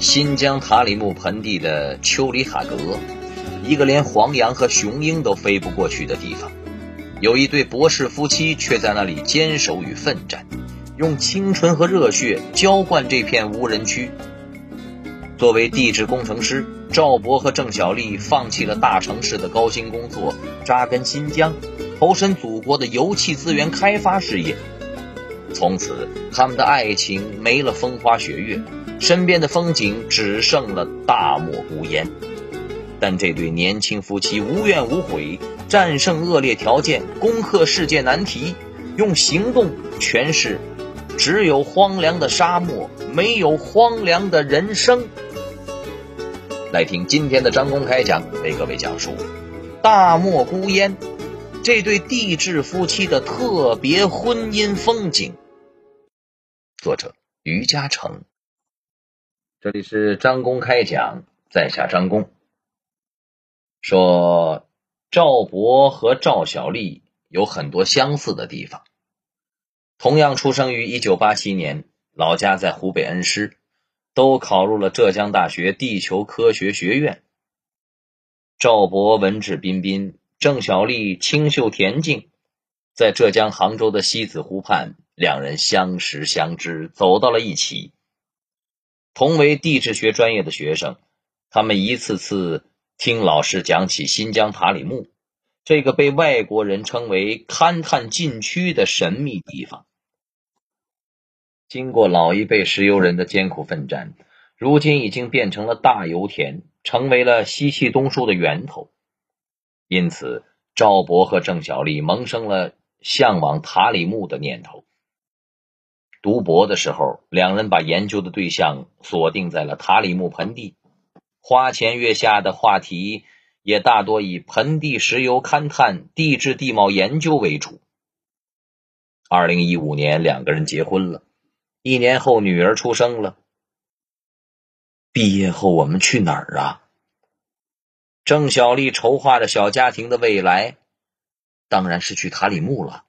新疆塔里木盆地的丘里哈格，一个连黄羊和雄鹰都飞不过去的地方，有一对博士夫妻却在那里坚守与奋战，用青春和热血浇灌这片无人区。作为地质工程师，赵博和郑小丽放弃了大城市的高薪工作，扎根新疆，投身祖国的油气资源开发事业。从此，他们的爱情没了风花雪月。身边的风景只剩了大漠孤烟，但这对年轻夫妻无怨无悔，战胜恶劣条件，攻克世界难题，用行动诠释：只有荒凉的沙漠，没有荒凉的人生。来听今天的张公开讲，为各位讲述大漠孤烟这对地质夫妻的特别婚姻风景。作者：于嘉诚。这里是张公开讲，在下张公说，赵博和赵小丽有很多相似的地方。同样出生于一九八七年，老家在湖北恩施，都考入了浙江大学地球科学学院。赵博文质彬彬，郑小丽清秀恬静，在浙江杭州的西子湖畔，两人相识相知，走到了一起。同为地质学专业的学生，他们一次次听老师讲起新疆塔里木这个被外国人称为“勘探禁区”的神秘地方。经过老一辈石油人的艰苦奋战，如今已经变成了大油田，成为了西气东输的源头。因此，赵博和郑小丽萌生了向往塔里木的念头。读博的时候，两人把研究的对象锁定在了塔里木盆地，花前月下的话题也大多以盆地石油勘探、地质地貌研究为主。二零一五年，两个人结婚了，一年后女儿出生了。毕业后我们去哪儿啊？郑小丽筹划着小家庭的未来，当然是去塔里木了。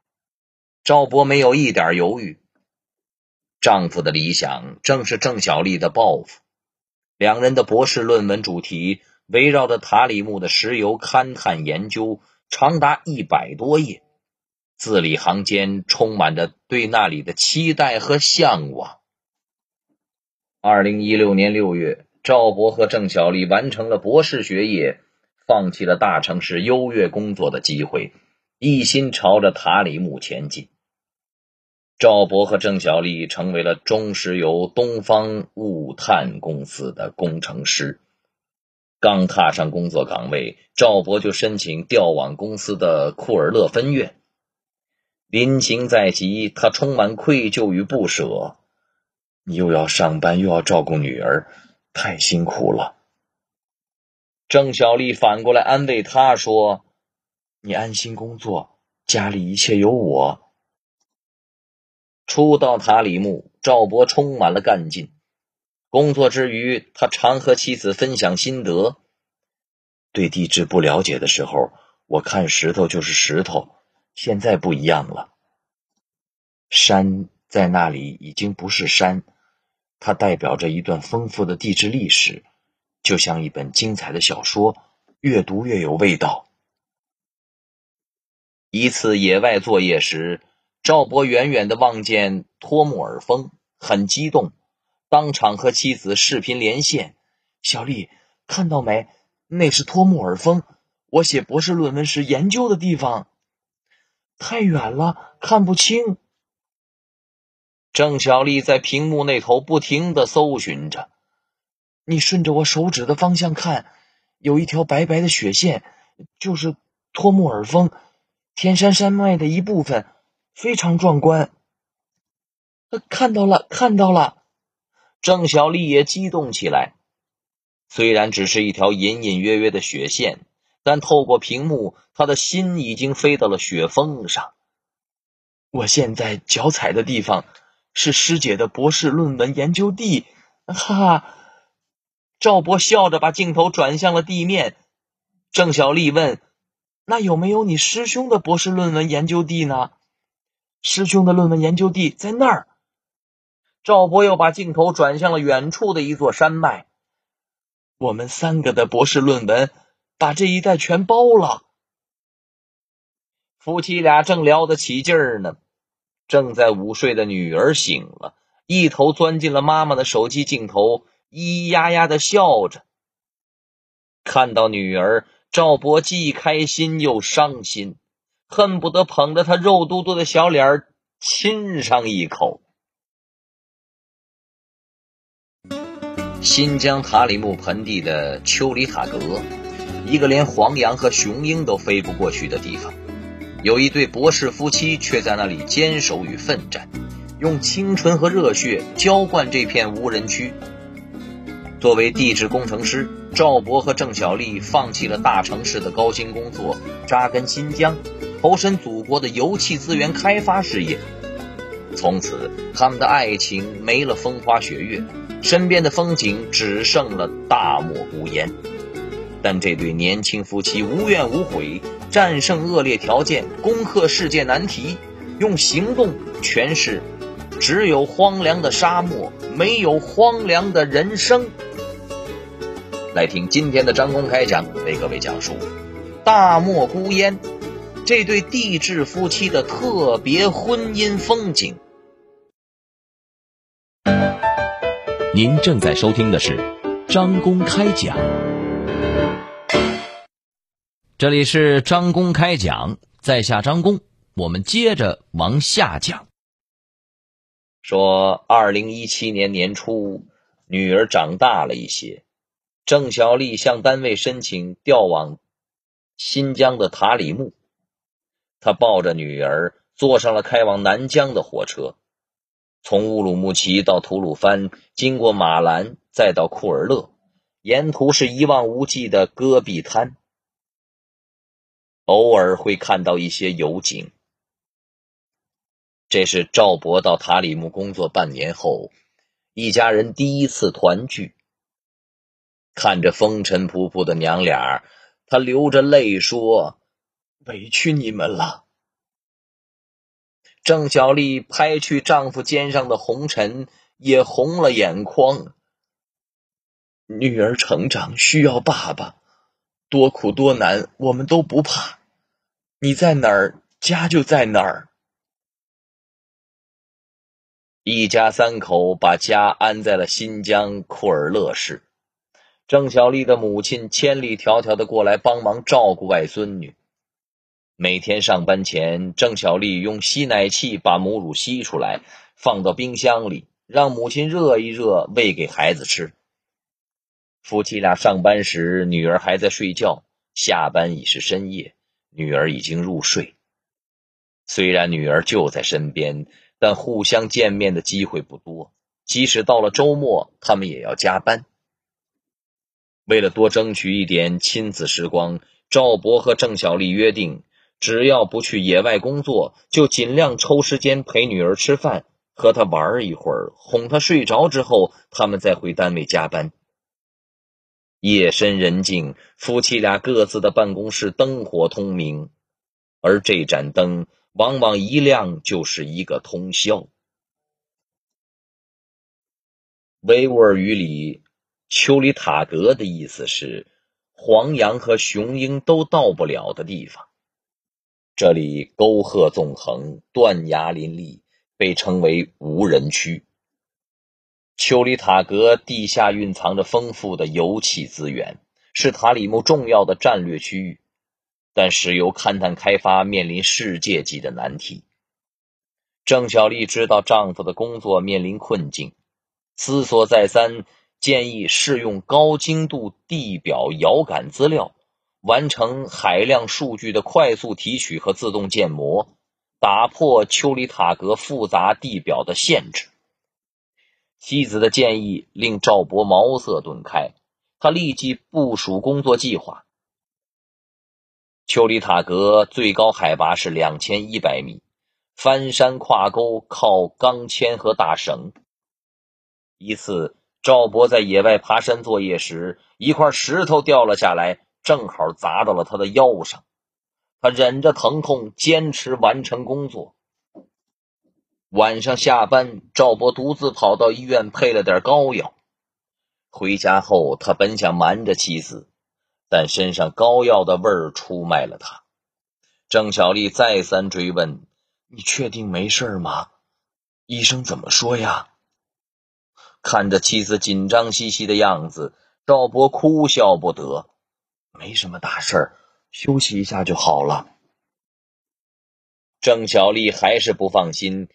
赵博没有一点犹豫。丈夫的理想正是郑小丽的抱负。两人的博士论文主题围绕着塔里木的石油勘探研究，长达一百多页，字里行间充满着对那里的期待和向往。二零一六年六月，赵博和郑小丽完成了博士学业，放弃了大城市优越工作的机会，一心朝着塔里木前进。赵博和郑小丽成为了中石油东方物探公司的工程师。刚踏上工作岗位，赵博就申请调往公司的库尔勒分院。临行在即，他充满愧疚与不舍。你又要上班，又要照顾女儿，太辛苦了。郑小丽反过来安慰他说：“你安心工作，家里一切有我。”初到塔里木，赵博充满了干劲。工作之余，他常和妻子分享心得。对地质不了解的时候，我看石头就是石头，现在不一样了。山在那里已经不是山，它代表着一段丰富的地质历史，就像一本精彩的小说，越读越有味道。一次野外作业时。赵博远远的望见托木尔峰，很激动，当场和妻子视频连线。小丽，看到没？那是托木尔峰，我写博士论文时研究的地方。太远了，看不清。郑小丽在屏幕那头不停的搜寻着。你顺着我手指的方向看，有一条白白的雪线，就是托木尔峰，天山山脉的一部分。非常壮观，看到了，看到了！郑小丽也激动起来。虽然只是一条隐隐约约的雪线，但透过屏幕，她的心已经飞到了雪峰上。我现在脚踩的地方是师姐的博士论文研究地，哈哈！赵博笑着把镜头转向了地面。郑小丽问：“那有没有你师兄的博士论文研究地呢？”师兄的论文研究地在那儿。赵博又把镜头转向了远处的一座山脉。我们三个的博士论文把这一带全包了。夫妻俩正聊得起劲儿呢，正在午睡的女儿醒了，一头钻进了妈妈的手机镜头，咿咿呀呀的笑着。看到女儿，赵博既开心又伤心，恨不得捧着他肉嘟嘟的小脸亲上一口。新疆塔里木盆地的丘里塔格，一个连黄羊和雄鹰都飞不过去的地方，有一对博士夫妻却在那里坚守与奋战，用青春和热血浇灌这片无人区。作为地质工程师，赵博和郑小丽放弃了大城市的高薪工作，扎根新疆，投身祖国的油气资源开发事业。从此，他们的爱情没了风花雪月。身边的风景只剩了大漠孤烟，但这对年轻夫妻无怨无悔，战胜恶劣条件，攻克世界难题，用行动诠释：只有荒凉的沙漠，没有荒凉的人生。来听今天的张公开讲，为各位讲述大漠孤烟这对地质夫妻的特别婚姻风景。您正在收听的是张公开讲，这里是张公开讲，在下张公，我们接着往下讲。说，二零一七年年初，女儿长大了一些，郑小丽向单位申请调往新疆的塔里木，他抱着女儿坐上了开往南疆的火车。从乌鲁木齐到吐鲁番，经过马兰，再到库尔勒，沿途是一望无际的戈壁滩，偶尔会看到一些油井。这是赵博到塔里木工作半年后，一家人第一次团聚。看着风尘仆仆的娘俩，他流着泪说：“委屈你们了。”郑小丽拍去丈夫肩上的红尘，也红了眼眶。女儿成长需要爸爸，多苦多难我们都不怕。你在哪儿，家就在哪儿。一家三口把家安在了新疆库尔勒市。郑小丽的母亲千里迢迢的过来帮忙照顾外孙女。每天上班前，郑小丽用吸奶器把母乳吸出来，放到冰箱里，让母亲热一热，喂给孩子吃。夫妻俩上班时，女儿还在睡觉；下班已是深夜，女儿已经入睡。虽然女儿就在身边，但互相见面的机会不多。即使到了周末，他们也要加班。为了多争取一点亲子时光，赵博和郑小丽约定。只要不去野外工作，就尽量抽时间陪女儿吃饭，和她玩一会儿，哄她睡着之后，他们再回单位加班。夜深人静，夫妻俩各自的办公室灯火通明，而这盏灯往往一亮就是一个通宵。维吾尔语里“丘里塔格”的意思是黄羊和雄鹰都到不了的地方。这里沟壑纵横，断崖林立，被称为无人区。丘里塔格地下蕴藏着丰富的油气资源，是塔里木重要的战略区域，但石油勘探开发面临世界级的难题。郑小丽知道丈夫的工作面临困境，思索再三，建议试用高精度地表遥感资料。完成海量数据的快速提取和自动建模，打破丘里塔格复杂地表的限制。妻子的建议令赵博茅塞顿开，他立即部署工作计划。丘里塔格最高海拔是两千一百米，翻山跨沟靠钢钎和大绳。一次，赵博在野外爬山作业时，一块石头掉了下来。正好砸到了他的腰上，他忍着疼痛坚持完成工作。晚上下班，赵博独自跑到医院配了点膏药。回家后，他本想瞒着妻子，但身上膏药的味儿出卖了他。郑小丽再三追问：“你确定没事吗？医生怎么说呀？”看着妻子紧张兮兮的样子，赵博哭笑不得：“没什么大事儿，休息一下就好了。”郑小丽还是不放心。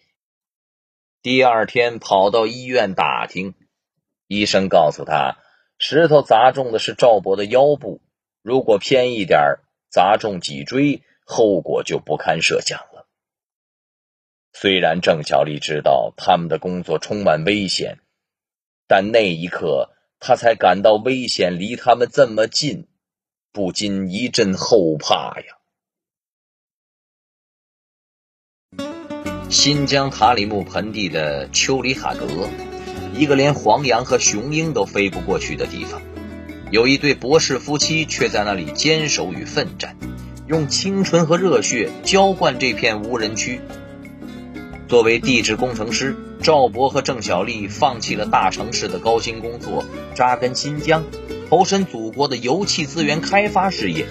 第二天跑到医院打听，医生告诉她，石头砸中的是赵博的腰部，如果偏一点砸中脊椎，后果就不堪设想了。虽然郑小丽知道他们的工作充满危险，但那一刻她才感到危险离他们这么近，不禁一阵后怕呀。新疆塔里木盆地的丘里塔格，一个连黄羊和雄鹰都飞不过去的地方，有一对博士夫妻却在那里坚守与奋战，用青春和热血浇灌这片无人区。作为地质工程师，赵博和郑小丽放弃了大城市的高薪工作，扎根新疆，投身祖国的油气资源开发事业。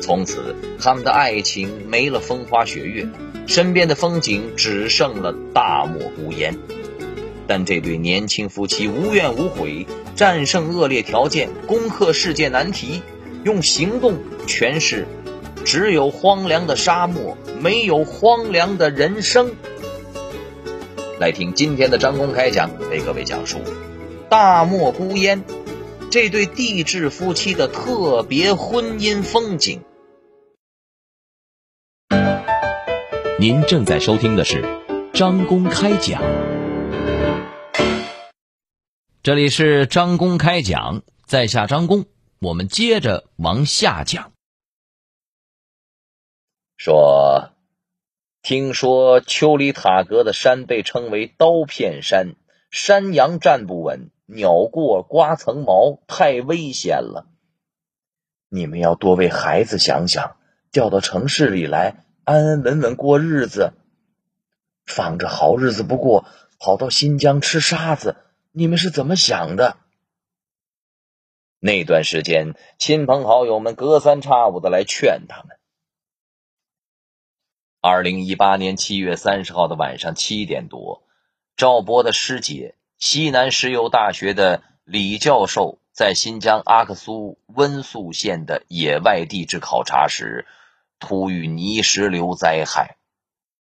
从此，他们的爱情没了风花雪月。身边的风景只剩了大漠孤烟，但这对年轻夫妻无怨无悔，战胜恶劣条件，攻克世界难题，用行动诠释：只有荒凉的沙漠，没有荒凉的人生。来听今天的张公开讲，为各位讲述大漠孤烟这对地质夫妻的特别婚姻风景。您正在收听的是张公开讲，这里是张公开讲，在下张公，我们接着往下讲。说，听说丘里塔格的山被称为刀片山，山羊站不稳，鸟过刮层毛，太危险了。你们要多为孩子想想，调到城市里来。安安稳稳过日子，放着好日子不过，跑到新疆吃沙子，你们是怎么想的？那段时间，亲朋好友们隔三差五的来劝他们。二零一八年七月三十号的晚上七点多，赵博的师姐，西南石油大学的李教授，在新疆阿克苏温宿县的野外地质考察时。突遇泥石流灾害，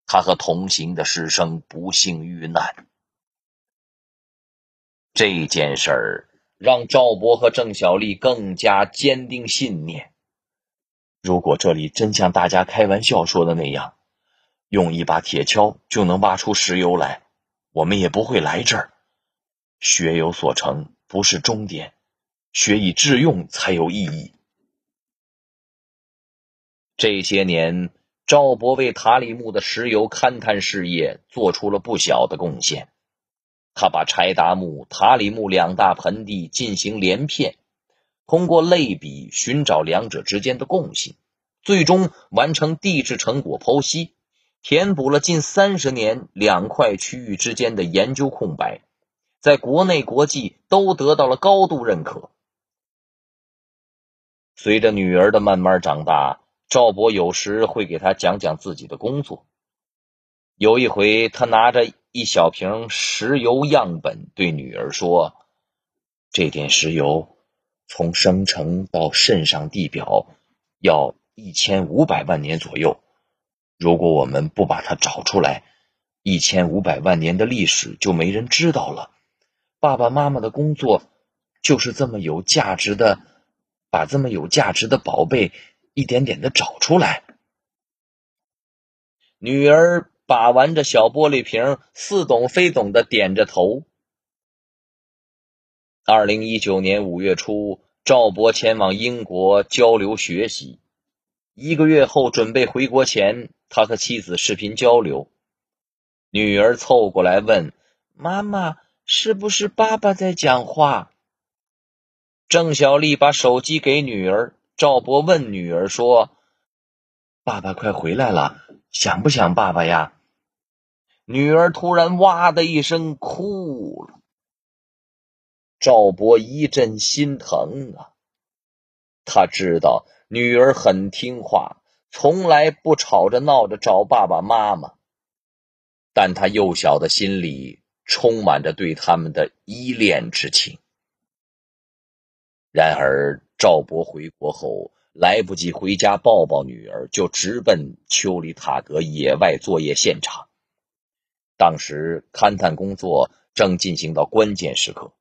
他和同行的师生不幸遇难。这件事儿让赵博和郑小丽更加坚定信念：如果这里真像大家开玩笑说的那样，用一把铁锹就能挖出石油来，我们也不会来这儿。学有所成不是终点，学以致用才有意义。这些年，赵博为塔里木的石油勘探事业做出了不小的贡献。他把柴达木、塔里木两大盆地进行连片，通过类比寻找两者之间的共性，最终完成地质成果剖析，填补了近三十年两块区域之间的研究空白，在国内国际都得到了高度认可。随着女儿的慢慢长大。赵博有时会给她讲讲自己的工作。有一回，他拿着一小瓶石油样本，对女儿说：“这点石油从生成到渗上地表要一千五百万年左右。如果我们不把它找出来，一千五百万年的历史就没人知道了。爸爸妈妈的工作就是这么有价值的，把这么有价值的宝贝。”一点点的找出来。女儿把玩着小玻璃瓶，似懂非懂的点着头。二零一九年五月初，赵博前往英国交流学习。一个月后，准备回国前，他和妻子视频交流。女儿凑过来问：“妈妈，是不是爸爸在讲话？”郑小丽把手机给女儿。赵博问女儿说：“爸爸快回来了，想不想爸爸呀？”女儿突然哇的一声哭了。赵博一阵心疼啊，他知道女儿很听话，从来不吵着闹着找爸爸妈妈，但他幼小的心里充满着对他们的依恋之情。然而，赵博回国后来不及回家抱抱女儿，就直奔丘里塔格野外作业现场。当时勘探工作正进行到关键时刻。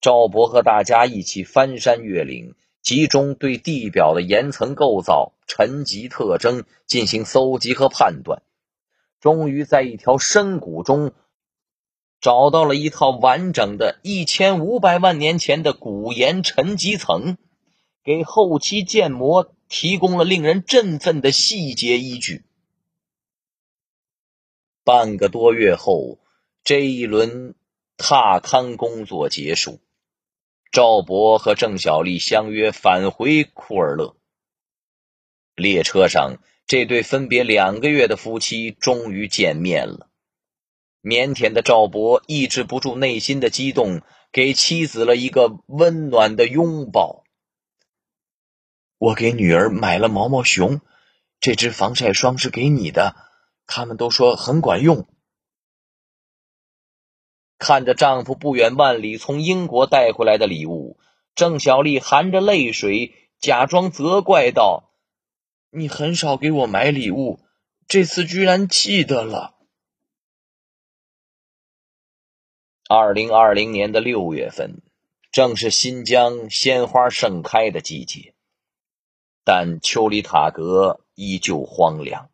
赵博和大家一起翻山越岭，集中对地表的岩层构造、沉积特征进行搜集和判断，终于在一条深谷中找到了一套完整的1500万年前的古岩沉积层，给后期建模提供了令人振奋的细节依据。半个多月后，这一轮踏勘工作结束。赵博和郑小丽相约返回库尔勒。列车上，这对分别两个月的夫妻终于见面了。腼腆的赵博抑制不住内心的激动，给妻子了一个温暖的拥抱。我给女儿买了毛毛熊，这支防晒霜是给你的，他们都说很管用。看着丈夫不远万里从英国带回来的礼物，郑小丽含着泪水，假装责怪道：“你很少给我买礼物，这次居然记得了。”二零二零年的六月份，正是新疆鲜花盛开的季节，但丘里塔格依旧荒凉。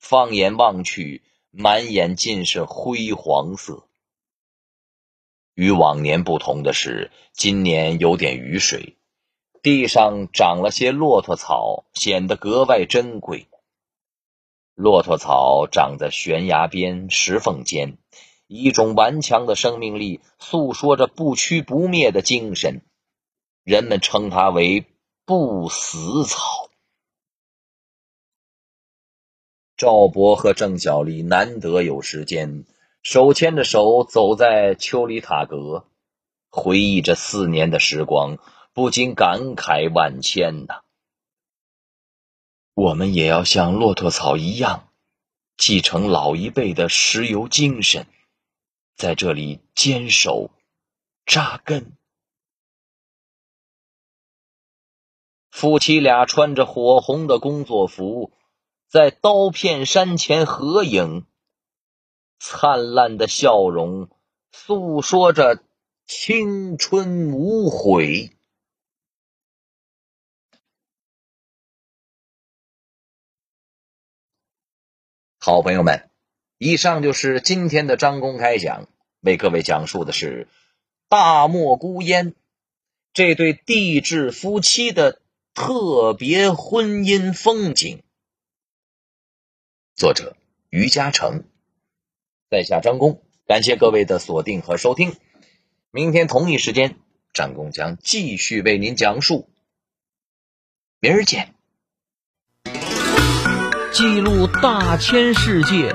放眼望去，满眼尽是灰黄色。与往年不同的是，今年有点雨水，地上长了些骆驼草，显得格外珍贵。骆驼草长在悬崖边、石缝间，一种顽强的生命力，诉说着不屈不灭的精神。人们称它为“不死草”。赵博和郑小丽难得有时间。手牵着手走在丘里塔格，回忆着四年的时光，不禁感慨万千呐。我们也要像骆驼草一样，继承老一辈的石油精神，在这里坚守、扎根。夫妻俩穿着火红的工作服，在刀片山前合影。灿烂的笑容，诉说着青春无悔。好朋友们，以上就是今天的张公开讲，为各位讲述的是大漠孤烟这对地质夫妻的特别婚姻风景。作者：于嘉诚。在下张工，感谢各位的锁定和收听。明天同一时间，张工将继续为您讲述。明儿见。记录大千世界，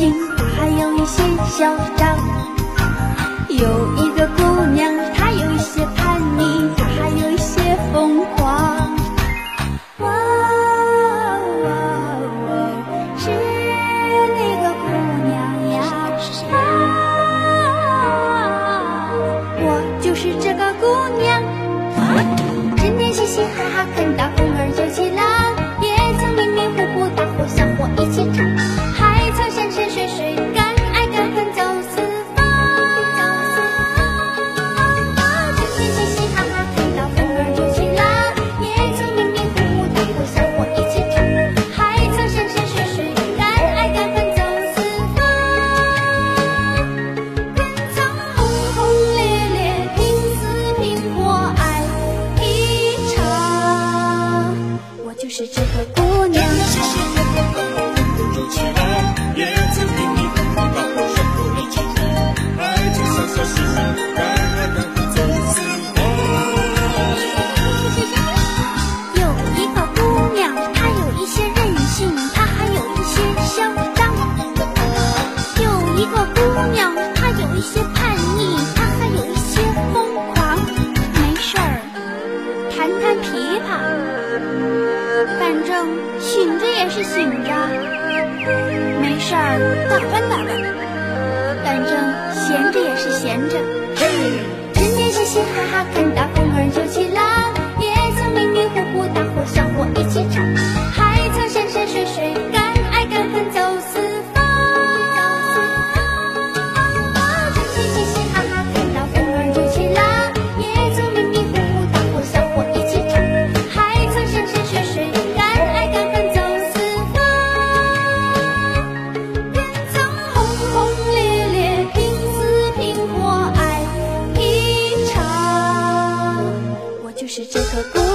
任性，她还有一些小弹弹琵琶，反正醒着也是醒着。没事儿，打扮打扮，反正闲着也是闲着。整天嘻嘻哈哈，看大风儿就起浪，也曾迷迷糊糊，大伙小伙一起唱，是这颗。